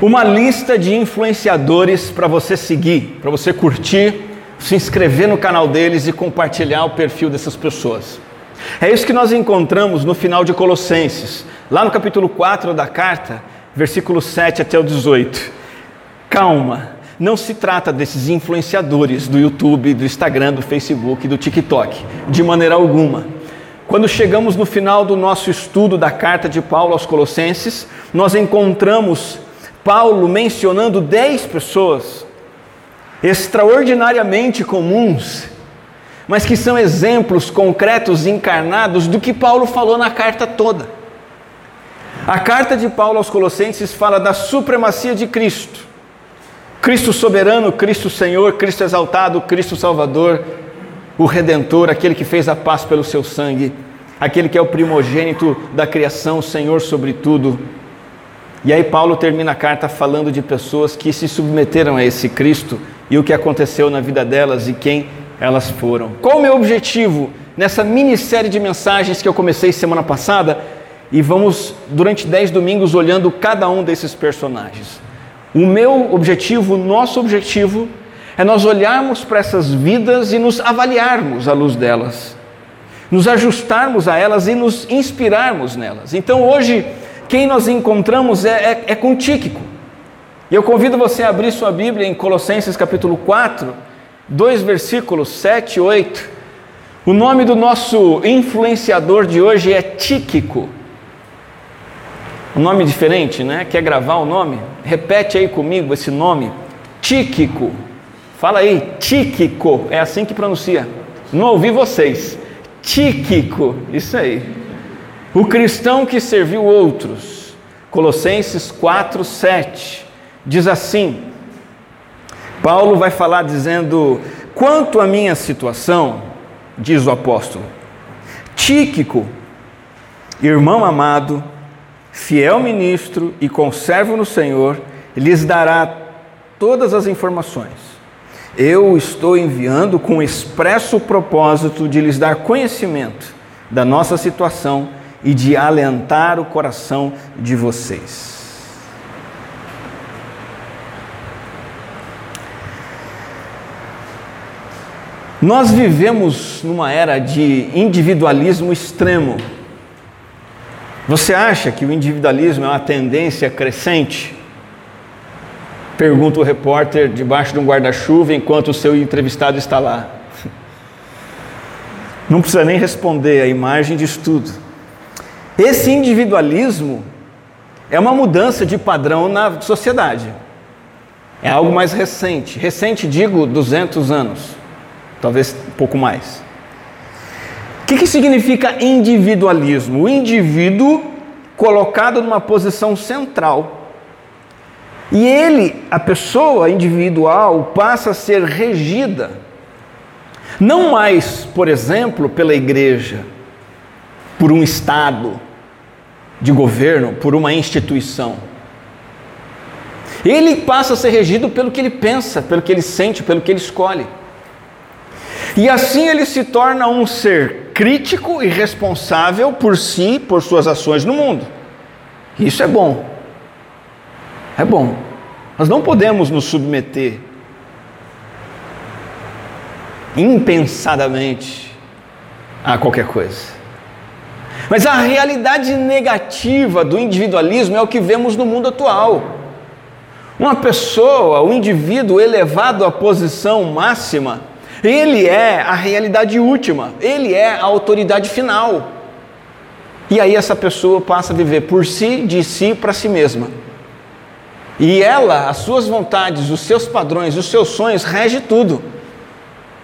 uma lista de influenciadores para você seguir, para você curtir, se inscrever no canal deles e compartilhar o perfil dessas pessoas. É isso que nós encontramos no final de Colossenses, lá no capítulo 4 da carta, versículo 7 até o 18. Calma, não se trata desses influenciadores do YouTube, do Instagram, do Facebook, do TikTok, de maneira alguma. Quando chegamos no final do nosso estudo da carta de Paulo aos Colossenses, nós encontramos Paulo mencionando dez pessoas extraordinariamente comuns, mas que são exemplos concretos encarnados do que Paulo falou na carta toda. A carta de Paulo aos Colossenses fala da supremacia de Cristo. Cristo soberano, Cristo Senhor, Cristo exaltado, Cristo Salvador, o Redentor, aquele que fez a paz pelo seu sangue, aquele que é o primogênito da criação, Senhor sobre tudo. E aí Paulo termina a carta falando de pessoas que se submeteram a esse Cristo e o que aconteceu na vida delas e quem elas foram. Qual o meu objetivo nessa minissérie de mensagens que eu comecei semana passada? E vamos, durante dez domingos, olhando cada um desses personagens. O meu objetivo, o nosso objetivo, é nós olharmos para essas vidas e nos avaliarmos à luz delas, nos ajustarmos a elas e nos inspirarmos nelas. Então hoje, quem nós encontramos é, é, é com Tíquico. E eu convido você a abrir sua Bíblia em Colossenses capítulo 4, dois versículos 7 e 8. O nome do nosso influenciador de hoje é Tíquico. Um nome diferente, né? Quer gravar o nome? Repete aí comigo esse nome. Tíquico. Fala aí, Tíquico, é assim que pronuncia. Não ouvi vocês. Tíquico, isso aí. O cristão que serviu outros. Colossenses 4, 7. Diz assim: Paulo vai falar dizendo: quanto à minha situação, diz o apóstolo, Tíquico, irmão amado, fiel ministro e conservo no Senhor, lhes dará todas as informações eu estou enviando com expresso propósito de lhes dar conhecimento da nossa situação e de alentar o coração de vocês. Nós vivemos numa era de individualismo extremo. Você acha que o individualismo é uma tendência crescente? Pergunta o repórter debaixo de um guarda-chuva enquanto o seu entrevistado está lá. Não precisa nem responder, a imagem diz tudo. Esse individualismo é uma mudança de padrão na sociedade. É algo mais recente. Recente, digo, 200 anos, talvez um pouco mais. O que, que significa individualismo? O indivíduo colocado numa posição central e ele, a pessoa individual, passa a ser regida, não mais, por exemplo, pela igreja, por um Estado de governo, por uma instituição. Ele passa a ser regido pelo que ele pensa, pelo que ele sente, pelo que ele escolhe. E assim ele se torna um ser crítico e responsável por si, por suas ações no mundo. Isso é bom. É bom. Nós não podemos nos submeter impensadamente a qualquer coisa. Mas a realidade negativa do individualismo é o que vemos no mundo atual. Uma pessoa, um indivíduo elevado à posição máxima, ele é a realidade última, ele é a autoridade final. E aí essa pessoa passa a viver por si, de si para si mesma. E ela, as suas vontades, os seus padrões, os seus sonhos, rege tudo.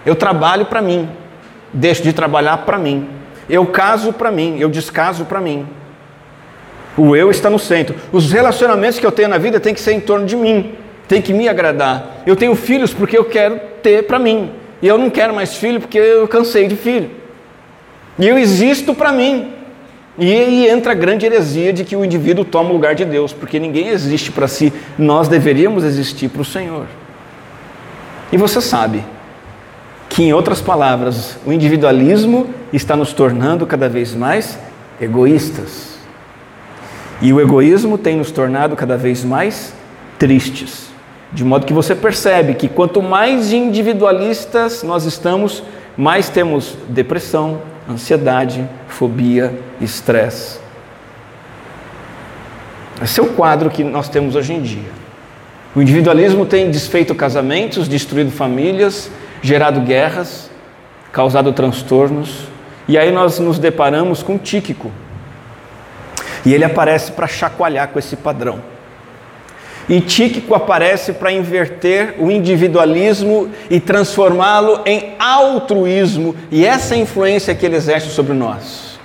Eu trabalho para mim, deixo de trabalhar para mim. Eu caso para mim, eu descaso para mim. O eu está no centro. Os relacionamentos que eu tenho na vida têm que ser em torno de mim, tem que me agradar. Eu tenho filhos porque eu quero ter para mim. E eu não quero mais filho porque eu cansei de filho. E eu existo para mim. E aí entra a grande heresia de que o indivíduo toma o lugar de Deus, porque ninguém existe para si, nós deveríamos existir para o Senhor. E você sabe que, em outras palavras, o individualismo está nos tornando cada vez mais egoístas. E o egoísmo tem nos tornado cada vez mais tristes. De modo que você percebe que quanto mais individualistas nós estamos, mais temos depressão, ansiedade, fobia, estresse. Esse é o quadro que nós temos hoje em dia. O individualismo tem desfeito casamentos, destruído famílias, gerado guerras, causado transtornos, e aí nós nos deparamos com Tíquico. E ele aparece para chacoalhar com esse padrão. E Tíquico aparece para inverter o individualismo e transformá-lo em altruísmo, e essa é a influência que ele exerce sobre nós.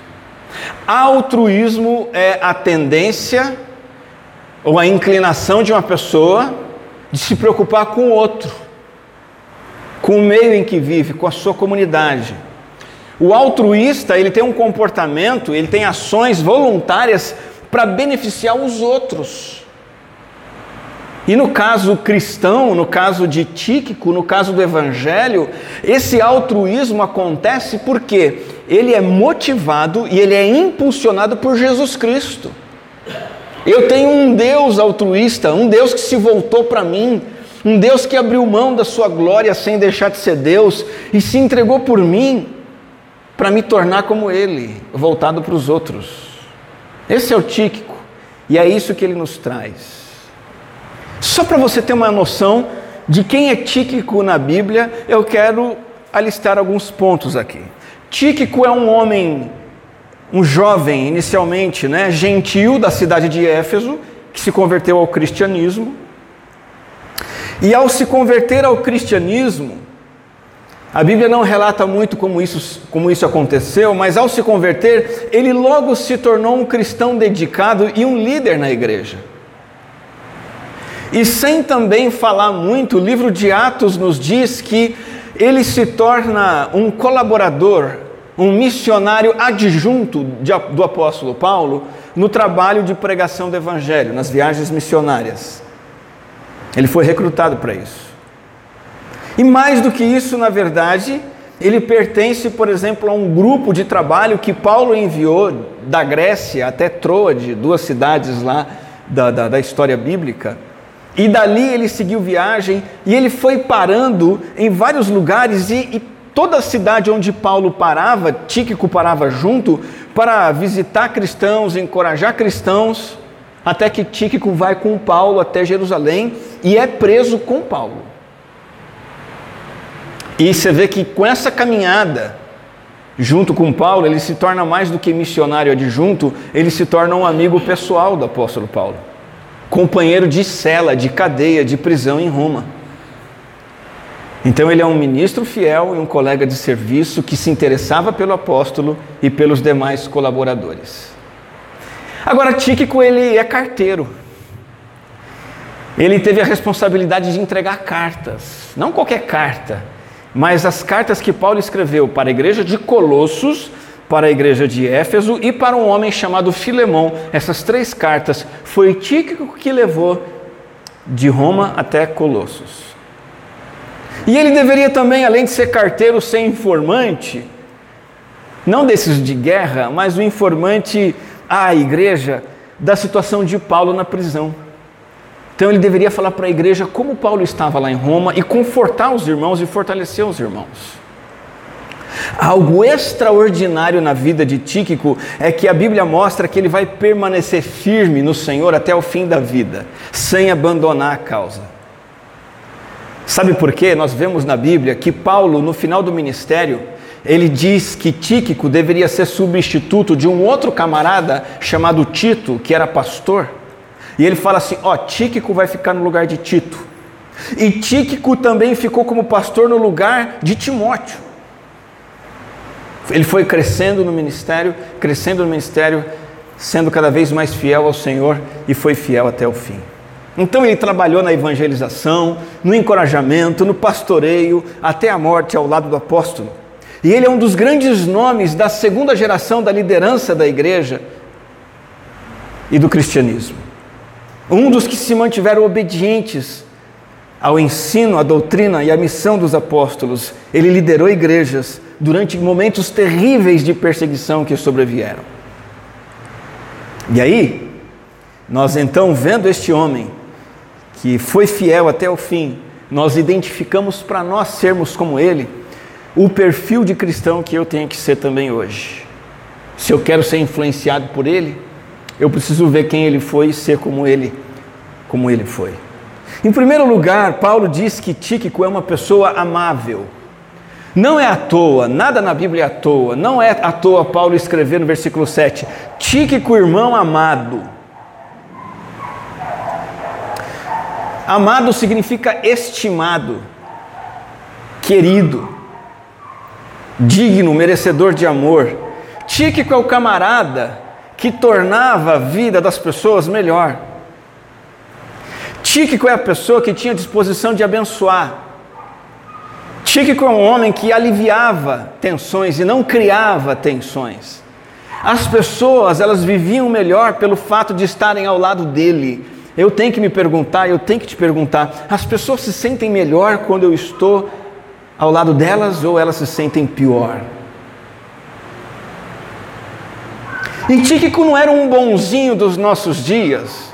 Altruísmo é a tendência ou a inclinação de uma pessoa de se preocupar com o outro, com o meio em que vive, com a sua comunidade. O altruísta, ele tem um comportamento, ele tem ações voluntárias para beneficiar os outros. E no caso cristão, no caso de Tíquico, no caso do Evangelho, esse altruísmo acontece porque ele é motivado e ele é impulsionado por Jesus Cristo. Eu tenho um Deus altruísta, um Deus que se voltou para mim, um Deus que abriu mão da sua glória sem deixar de ser Deus e se entregou por mim para me tornar como Ele, voltado para os outros. Esse é o Tíquico e é isso que ele nos traz. Só para você ter uma noção de quem é Tíquico na Bíblia, eu quero alistar alguns pontos aqui. Tíquico é um homem, um jovem inicialmente, né, gentil da cidade de Éfeso, que se converteu ao cristianismo. E ao se converter ao cristianismo, a Bíblia não relata muito como isso, como isso aconteceu, mas ao se converter, ele logo se tornou um cristão dedicado e um líder na igreja. E sem também falar muito, o livro de Atos nos diz que ele se torna um colaborador, um missionário adjunto do apóstolo Paulo no trabalho de pregação do evangelho, nas viagens missionárias. Ele foi recrutado para isso. E mais do que isso, na verdade, ele pertence, por exemplo, a um grupo de trabalho que Paulo enviou da Grécia até Troade, duas cidades lá da, da, da história bíblica e dali ele seguiu viagem e ele foi parando em vários lugares e, e toda cidade onde Paulo parava, Tíquico parava junto para visitar cristãos, encorajar cristãos, até que Tíquico vai com Paulo até Jerusalém e é preso com Paulo. E você vê que com essa caminhada, junto com Paulo, ele se torna mais do que missionário adjunto, ele se torna um amigo pessoal do apóstolo Paulo companheiro de cela, de cadeia, de prisão em Roma. Então ele é um ministro fiel e um colega de serviço que se interessava pelo apóstolo e pelos demais colaboradores. Agora Tíquico ele é carteiro. Ele teve a responsabilidade de entregar cartas, não qualquer carta, mas as cartas que Paulo escreveu para a igreja de Colossos para a igreja de Éfeso e para um homem chamado Filemão. Essas três cartas foi Tíquico que levou de Roma até Colossos. E ele deveria também, além de ser carteiro, ser informante, não desses de guerra, mas o informante à igreja da situação de Paulo na prisão. Então ele deveria falar para a igreja como Paulo estava lá em Roma e confortar os irmãos e fortalecer os irmãos. Algo extraordinário na vida de Tíquico é que a Bíblia mostra que ele vai permanecer firme no Senhor até o fim da vida, sem abandonar a causa. Sabe por quê? Nós vemos na Bíblia que Paulo, no final do ministério, ele diz que Tíquico deveria ser substituto de um outro camarada chamado Tito, que era pastor. E ele fala assim: Ó, Tíquico vai ficar no lugar de Tito. E Tíquico também ficou como pastor no lugar de Timóteo. Ele foi crescendo no ministério, crescendo no ministério, sendo cada vez mais fiel ao Senhor e foi fiel até o fim. Então ele trabalhou na evangelização, no encorajamento, no pastoreio, até a morte ao lado do apóstolo. E ele é um dos grandes nomes da segunda geração da liderança da igreja e do cristianismo. Um dos que se mantiveram obedientes ao ensino, à doutrina e à missão dos apóstolos. Ele liderou igrejas durante momentos terríveis de perseguição que sobrevieram. E aí, nós então vendo este homem que foi fiel até o fim, nós identificamos para nós sermos como ele, o perfil de cristão que eu tenho que ser também hoje. Se eu quero ser influenciado por ele, eu preciso ver quem ele foi e ser como ele, como ele foi. Em primeiro lugar, Paulo diz que Tíquico é uma pessoa amável. Não é à toa, nada na Bíblia é à toa, não é à toa Paulo escrever no versículo 7, Tíquico, irmão amado. Amado significa estimado, querido, digno, merecedor de amor. Tíquico é o camarada que tornava a vida das pessoas melhor. Tíquico é a pessoa que tinha disposição de abençoar. Tíquico é um homem que aliviava tensões e não criava tensões. As pessoas, elas viviam melhor pelo fato de estarem ao lado dele eu tenho que me perguntar, eu tenho que te perguntar: as pessoas se sentem melhor quando eu estou ao lado delas ou elas se sentem pior? E Tíquico não era um bonzinho dos nossos dias,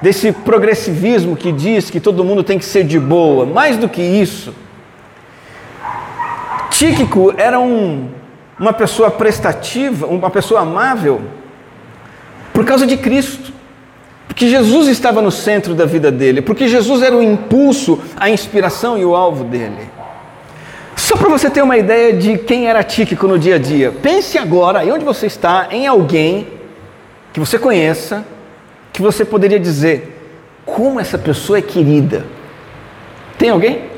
desse progressivismo que diz que todo mundo tem que ser de boa, mais do que isso. Tíquico era um, uma pessoa prestativa, uma pessoa amável, por causa de Cristo. Porque Jesus estava no centro da vida dele, porque Jesus era o impulso, a inspiração e o alvo dele. Só para você ter uma ideia de quem era Tíquico no dia a dia, pense agora, aí onde você está, em alguém que você conheça, que você poderia dizer, como essa pessoa é querida. Tem alguém?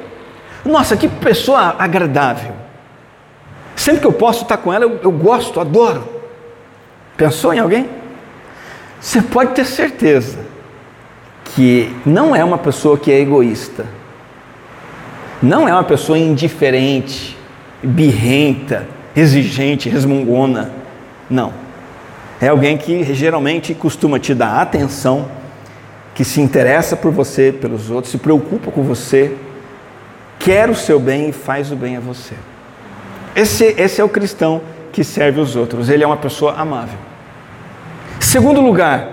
Nossa, que pessoa agradável. Sempre que eu posso estar com ela, eu, eu gosto, adoro. Pensou em alguém? Você pode ter certeza que não é uma pessoa que é egoísta, não é uma pessoa indiferente, birrenta, exigente, resmungona. Não. É alguém que geralmente costuma te dar atenção, que se interessa por você, pelos outros, se preocupa com você, quer o seu bem e faz o bem a você. Esse, esse é o cristão que serve os outros, ele é uma pessoa amável. Segundo lugar,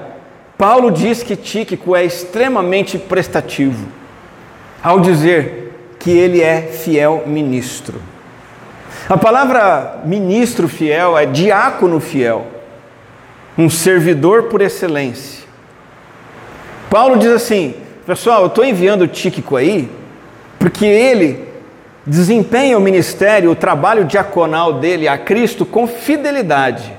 Paulo diz que Tíquico é extremamente prestativo, ao dizer que ele é fiel ministro. A palavra ministro fiel é diácono fiel, um servidor por excelência. Paulo diz assim: pessoal, eu estou enviando Tíquico aí, porque ele desempenha o ministério, o trabalho diaconal dele a Cristo com fidelidade.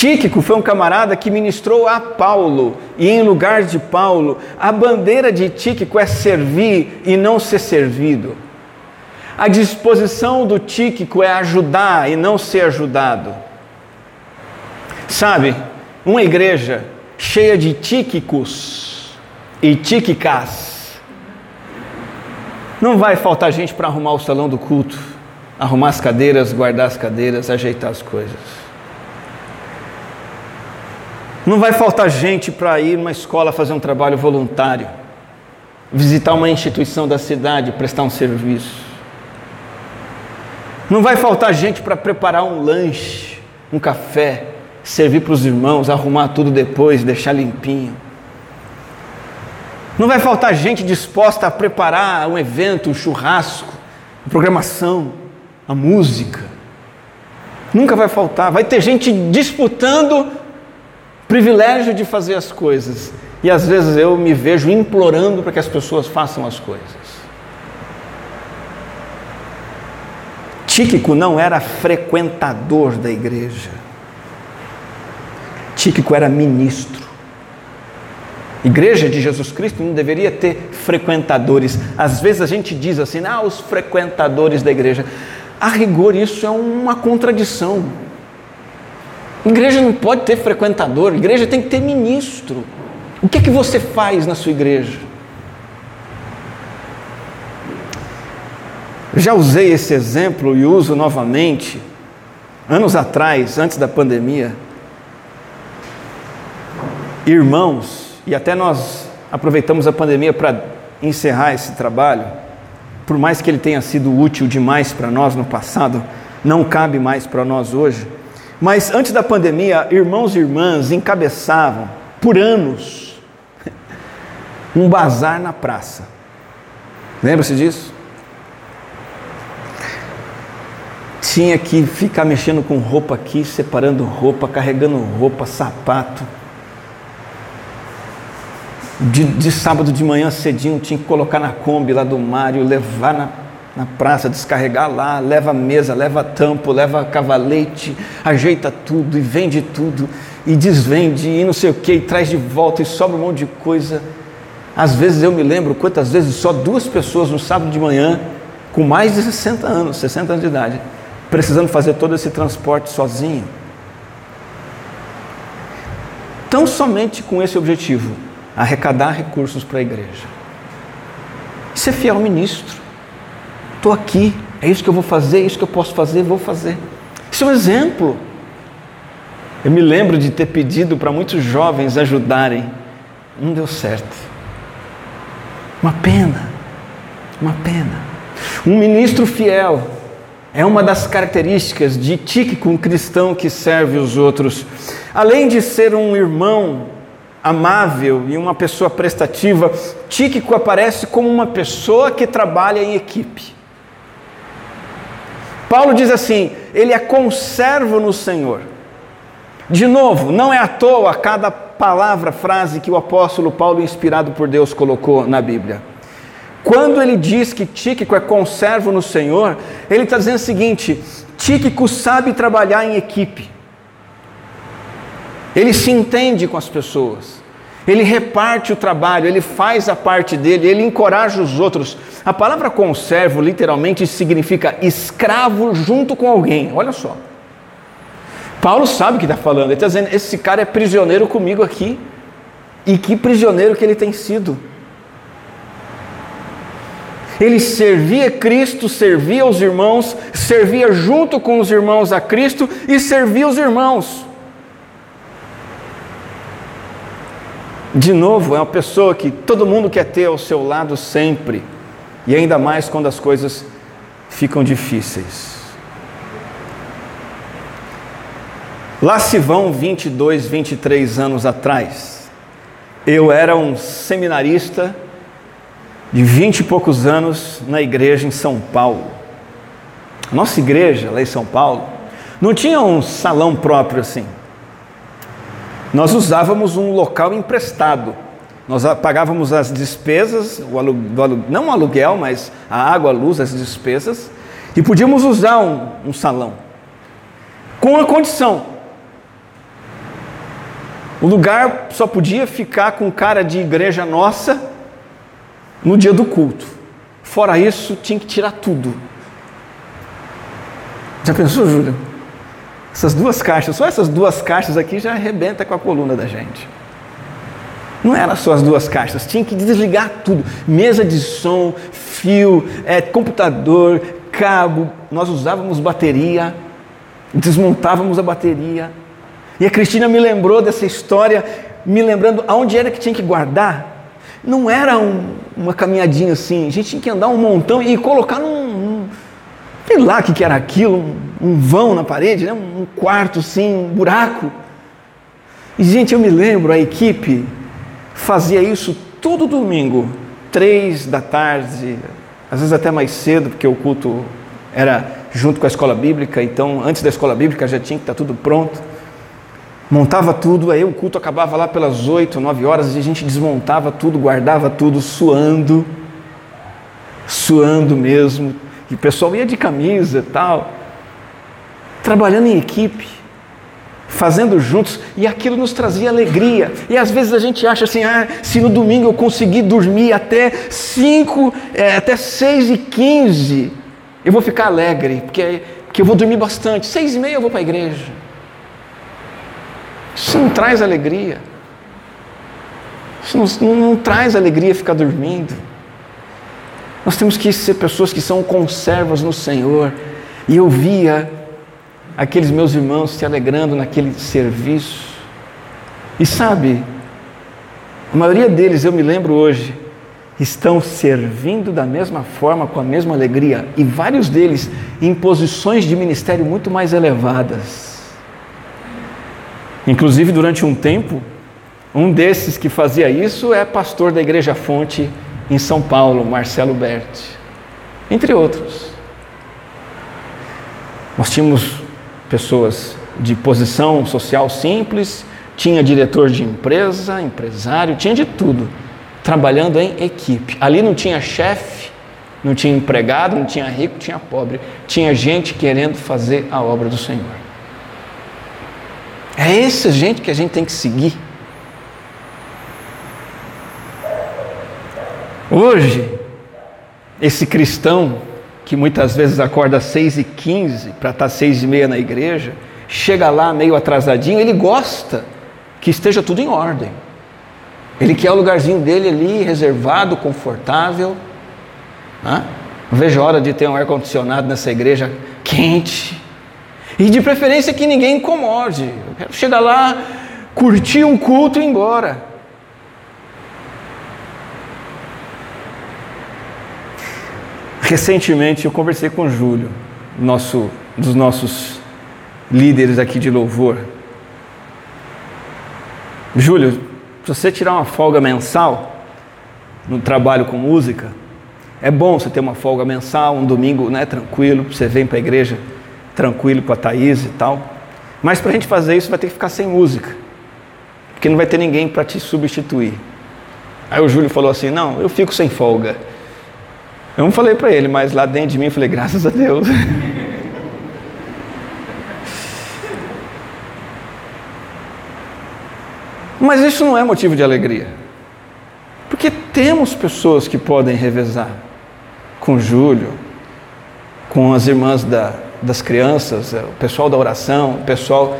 Tíquico foi um camarada que ministrou a Paulo, e em lugar de Paulo, a bandeira de Tíquico é servir e não ser servido. A disposição do Tíquico é ajudar e não ser ajudado. Sabe, uma igreja cheia de Tíquicos e Tíquicas, não vai faltar gente para arrumar o salão do culto, arrumar as cadeiras, guardar as cadeiras, ajeitar as coisas. Não vai faltar gente para ir numa escola fazer um trabalho voluntário, visitar uma instituição da cidade, prestar um serviço. Não vai faltar gente para preparar um lanche, um café, servir para os irmãos, arrumar tudo depois, deixar limpinho. Não vai faltar gente disposta a preparar um evento, um churrasco, a programação, a música. Nunca vai faltar. Vai ter gente disputando privilégio de fazer as coisas. E às vezes eu me vejo implorando para que as pessoas façam as coisas. Tíquico não era frequentador da igreja. Tíquico era ministro. Igreja de Jesus Cristo não deveria ter frequentadores. Às vezes a gente diz assim, ah, os frequentadores da igreja. A rigor, isso é uma contradição. Igreja não pode ter frequentador, igreja tem que ter ministro. O que é que você faz na sua igreja? Já usei esse exemplo e uso novamente. Anos atrás, antes da pandemia, irmãos, e até nós aproveitamos a pandemia para encerrar esse trabalho, por mais que ele tenha sido útil demais para nós no passado, não cabe mais para nós hoje mas antes da pandemia, irmãos e irmãs encabeçavam por anos um bazar na praça. Lembra-se disso? Tinha que ficar mexendo com roupa aqui, separando roupa, carregando roupa, sapato. De, de, sábado de manhã cedinho tinha que colocar na Kombi lá do Mário, levar na, na praça, descarregar lá, leva mesa, leva tampo, leva cavalete, ajeita tudo e vende tudo e desvende e não sei o que, e traz de volta e sobra um monte de coisa. Às vezes eu me lembro quantas vezes só duas pessoas no sábado de manhã, com mais de 60 anos, 60 anos de idade, precisando fazer todo esse transporte sozinho. Tão somente com esse objetivo arrecadar recursos para a igreja. Ser fiel ministro. Estou aqui, é isso que eu vou fazer, é isso que eu posso fazer, vou fazer. Isso é um exemplo. Eu me lembro de ter pedido para muitos jovens ajudarem, não deu certo. Uma pena, uma pena. Um ministro fiel é uma das características de Tíquico, um cristão que serve os outros. Além de ser um irmão amável e uma pessoa prestativa, Tíquico aparece como uma pessoa que trabalha em equipe. Paulo diz assim: ele é conservo no Senhor. De novo, não é à toa cada palavra, frase que o apóstolo Paulo, inspirado por Deus, colocou na Bíblia. Quando ele diz que Tíquico é conservo no Senhor, ele está dizendo o seguinte: Tíquico sabe trabalhar em equipe. Ele se entende com as pessoas. Ele reparte o trabalho, ele faz a parte dele, ele encoraja os outros. A palavra conservo literalmente significa escravo junto com alguém. Olha só. Paulo sabe o que está falando. Ele está dizendo: esse cara é prisioneiro comigo aqui. E que prisioneiro que ele tem sido. Ele servia Cristo, servia os irmãos, servia junto com os irmãos a Cristo e servia os irmãos. De novo, é uma pessoa que todo mundo quer ter ao seu lado sempre, e ainda mais quando as coisas ficam difíceis. Lá se vão 22, 23 anos atrás. Eu era um seminarista de 20 e poucos anos na igreja em São Paulo. Nossa igreja lá em São Paulo não tinha um salão próprio assim. Nós usávamos um local emprestado. Nós pagávamos as despesas, o alu, alu, não o aluguel, mas a água, a luz, as despesas, e podíamos usar um, um salão. Com a condição: o lugar só podia ficar com cara de igreja nossa no dia do culto. Fora isso, tinha que tirar tudo. Já pensou, Júlio? Essas duas caixas, só essas duas caixas aqui já arrebenta com a coluna da gente. Não eram só as duas caixas, tinha que desligar tudo: mesa de som, fio, é, computador, cabo. Nós usávamos bateria, desmontávamos a bateria. E a Cristina me lembrou dessa história, me lembrando aonde era que tinha que guardar. Não era um, uma caminhadinha assim, a gente tinha que andar um montão e colocar num, sei lá o que, era aquilo, um, vão na parede, né? um quarto assim, um buraco. E, gente, eu me lembro, a equipe fazia isso todo domingo, três da tarde, às vezes até mais cedo, porque o culto era junto com a escola bíblica, então antes da escola bíblica já tinha que estar tudo pronto. Montava tudo, aí o culto acabava lá pelas oito, nove horas, e a gente desmontava tudo, guardava tudo, suando, suando mesmo, e o pessoal ia de camisa e tal, trabalhando em equipe, fazendo juntos, e aquilo nos trazia alegria. E às vezes a gente acha assim, ah, se no domingo eu conseguir dormir até 5, é, até 6 e 15, eu vou ficar alegre, porque, porque eu vou dormir bastante. Seis e meia eu vou para a igreja. Isso não traz alegria. Isso não, não, não traz alegria ficar dormindo. Nós temos que ser pessoas que são conservas no Senhor. E eu via aqueles meus irmãos se alegrando naquele serviço. E sabe, a maioria deles, eu me lembro hoje, estão servindo da mesma forma, com a mesma alegria, e vários deles em posições de ministério muito mais elevadas. Inclusive, durante um tempo, Um desses que fazia isso é pastor da Igreja Fonte em São Paulo, Marcelo Berti, entre outros. Nós tínhamos pessoas de posição social simples, tinha diretor de empresa, empresário, tinha de tudo, trabalhando em equipe. Ali não tinha chefe, não tinha empregado, não tinha rico, tinha pobre. Tinha gente querendo fazer a obra do Senhor. É essa gente que a gente tem que seguir. Hoje, esse cristão que muitas vezes acorda às seis e quinze para estar às seis e meia na igreja, chega lá meio atrasadinho, ele gosta que esteja tudo em ordem. Ele quer o lugarzinho dele ali, reservado, confortável. Não vejo a hora de ter um ar-condicionado nessa igreja quente. E de preferência que ninguém incomode. Eu quero chegar lá, curtir um culto e ir embora. Recentemente eu conversei com o Júlio, nosso, dos nossos líderes aqui de louvor. Júlio, se você tirar uma folga mensal no trabalho com música, é bom você ter uma folga mensal, um domingo né, tranquilo, você vem para a igreja tranquilo com a Thaís e tal. Mas para a gente fazer isso vai ter que ficar sem música, porque não vai ter ninguém para te substituir. Aí o Júlio falou assim: Não, eu fico sem folga. Eu não falei para ele, mas lá dentro de mim eu falei: Graças a Deus. Mas isso não é motivo de alegria. Porque temos pessoas que podem revezar com Júlio, com as irmãs da, das crianças, o pessoal da oração, o pessoal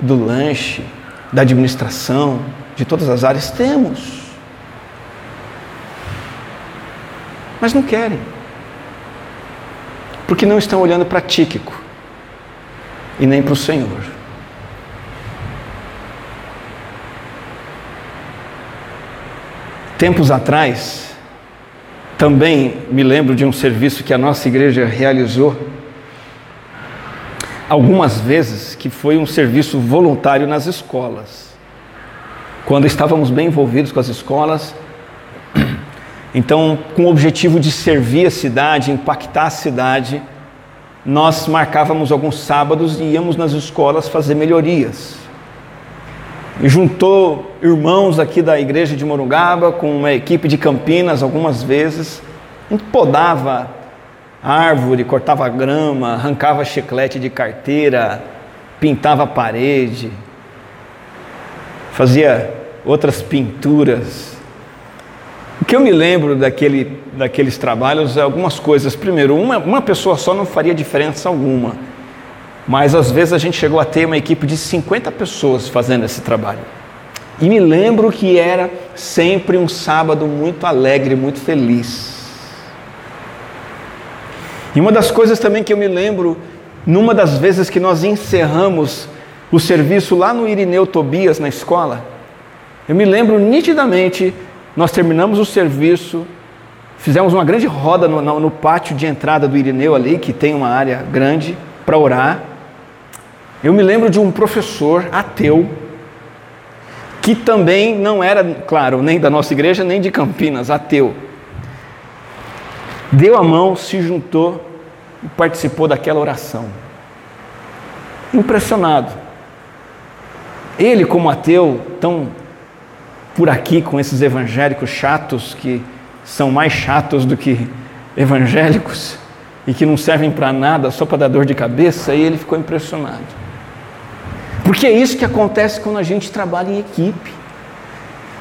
do lanche, da administração, de todas as áreas. Temos. Mas não querem. Porque não estão olhando para Tíquico e nem para o Senhor. Tempos atrás, também me lembro de um serviço que a nossa igreja realizou algumas vezes, que foi um serviço voluntário nas escolas. Quando estávamos bem envolvidos com as escolas, então, com o objetivo de servir a cidade, impactar a cidade, nós marcávamos alguns sábados e íamos nas escolas fazer melhorias juntou irmãos aqui da igreja de Morungaba com uma equipe de Campinas algumas vezes. A podava árvore, cortava grama, arrancava chiclete de carteira, pintava parede, fazia outras pinturas. O que eu me lembro daquele, daqueles trabalhos é algumas coisas. Primeiro, uma, uma pessoa só não faria diferença alguma mas às vezes a gente chegou a ter uma equipe de 50 pessoas fazendo esse trabalho. E me lembro que era sempre um sábado muito alegre, muito feliz. E uma das coisas também que eu me lembro, numa das vezes que nós encerramos o serviço lá no Irineu Tobias, na escola, eu me lembro nitidamente, nós terminamos o serviço, fizemos uma grande roda no, no, no pátio de entrada do Irineu ali, que tem uma área grande, para orar. Eu me lembro de um professor ateu, que também não era, claro, nem da nossa igreja, nem de Campinas, ateu. Deu a mão, se juntou e participou daquela oração. Impressionado. Ele, como ateu, tão por aqui com esses evangélicos chatos que são mais chatos do que evangélicos e que não servem para nada, só para dar dor de cabeça, e ele ficou impressionado. Porque é isso que acontece quando a gente trabalha em equipe.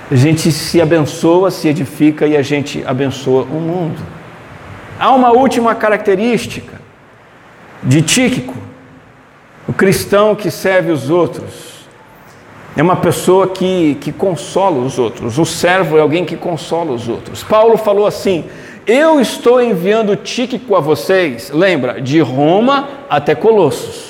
A gente se abençoa, se edifica e a gente abençoa o mundo. Há uma última característica de Tíquico, o cristão que serve os outros. É uma pessoa que, que consola os outros. O servo é alguém que consola os outros. Paulo falou assim: Eu estou enviando Tíquico a vocês, lembra, de Roma até Colossos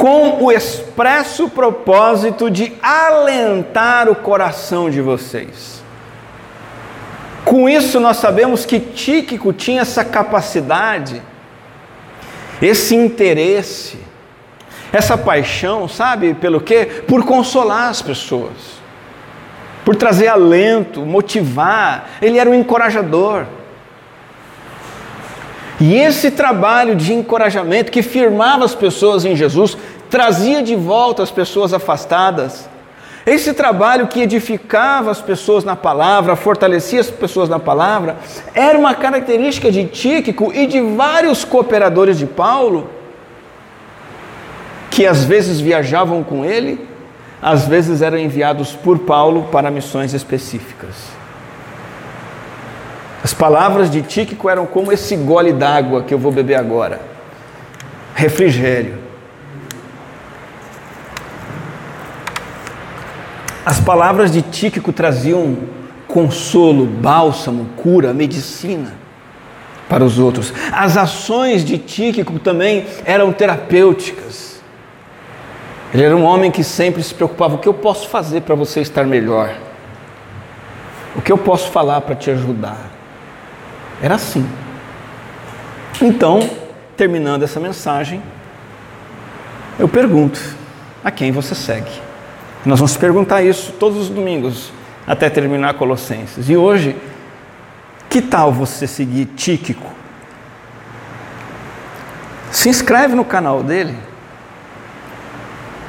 com o expresso propósito de alentar o coração de vocês. Com isso, nós sabemos que Tíquico tinha essa capacidade, esse interesse, essa paixão, sabe pelo quê? Por consolar as pessoas. por trazer alento, motivar, ele era um encorajador. E esse trabalho de encorajamento que firmava as pessoas em Jesus, trazia de volta as pessoas afastadas. Esse trabalho que edificava as pessoas na palavra, fortalecia as pessoas na palavra, era uma característica de Tíquico e de vários cooperadores de Paulo, que às vezes viajavam com ele, às vezes eram enviados por Paulo para missões específicas. As palavras de Tíquico eram como esse gole d'água que eu vou beber agora refrigério. As palavras de Tíquico traziam consolo, bálsamo, cura, medicina para os outros. As ações de Tíquico também eram terapêuticas. Ele era um homem que sempre se preocupava: o que eu posso fazer para você estar melhor? O que eu posso falar para te ajudar? Era assim. Então, terminando essa mensagem, eu pergunto: a quem você segue? Nós vamos perguntar isso todos os domingos até terminar Colossenses. E hoje, que tal você seguir Tíquico? Se inscreve no canal dele.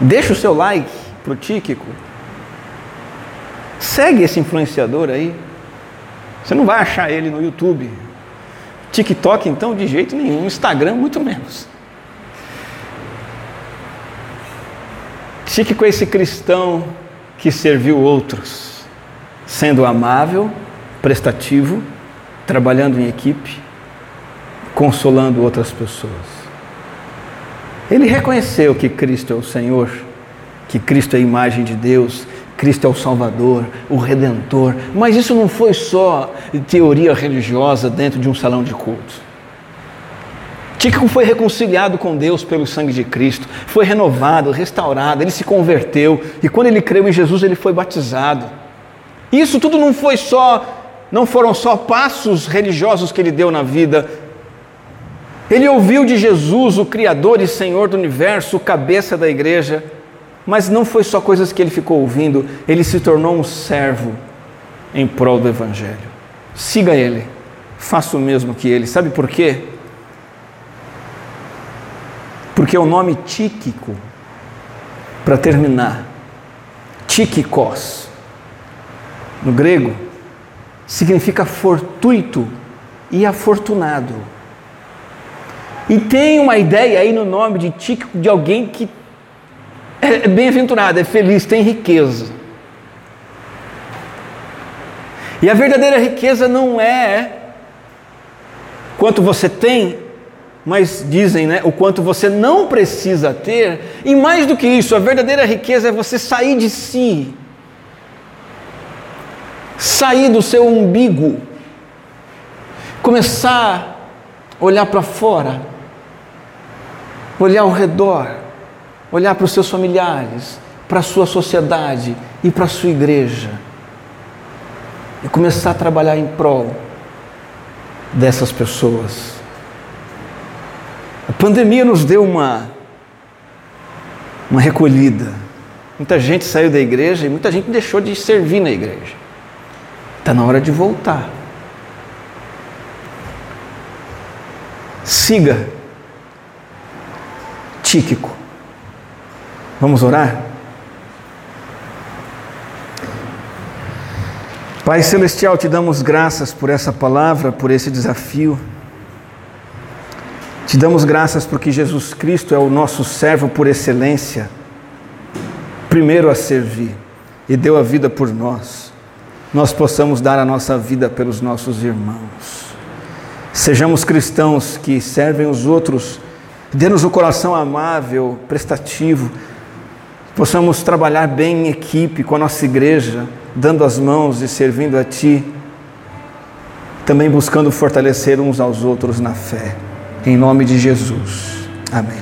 Deixa o seu like para o Tíquico. Segue esse influenciador aí. Você não vai achar ele no YouTube. TikTok, então, de jeito nenhum. Instagram, muito menos. Chique com esse cristão que serviu outros, sendo amável, prestativo, trabalhando em equipe, consolando outras pessoas. Ele reconheceu que Cristo é o Senhor, que Cristo é a imagem de Deus, Cristo é o Salvador, o Redentor. Mas isso não foi só teoria religiosa dentro de um salão de culto. Tíquico foi reconciliado com Deus pelo sangue de Cristo, foi renovado, restaurado, ele se converteu e quando ele creu em Jesus ele foi batizado. Isso tudo não foi só, não foram só passos religiosos que ele deu na vida. Ele ouviu de Jesus, o Criador e Senhor do universo, o cabeça da igreja, mas não foi só coisas que ele ficou ouvindo, ele se tornou um servo em prol do Evangelho. Siga ele, faça o mesmo que ele. Sabe por quê? Porque o nome Tíquico, para terminar, Tíquicos, no grego, significa fortuito e afortunado. E tem uma ideia aí no nome de Tíquico de alguém que é bem-aventurado, é feliz, tem riqueza. E a verdadeira riqueza não é quanto você tem, mas dizem, né, o quanto você não precisa ter. E mais do que isso, a verdadeira riqueza é você sair de si, sair do seu umbigo, começar olhar para fora, olhar ao redor olhar para os seus familiares, para a sua sociedade e para a sua igreja e começar a trabalhar em prol dessas pessoas. A pandemia nos deu uma uma recolhida. Muita gente saiu da igreja e muita gente deixou de servir na igreja. Está na hora de voltar. Siga Tíquico Vamos orar? Pai Celestial, te damos graças por essa palavra, por esse desafio. Te damos graças porque Jesus Cristo é o nosso servo por excelência, primeiro a servir e deu a vida por nós. Nós possamos dar a nossa vida pelos nossos irmãos. Sejamos cristãos que servem os outros, dê-nos o coração amável, prestativo, possamos trabalhar bem em equipe com a nossa igreja, dando as mãos e servindo a Ti, também buscando fortalecer uns aos outros na fé. Em nome de Jesus. Amém.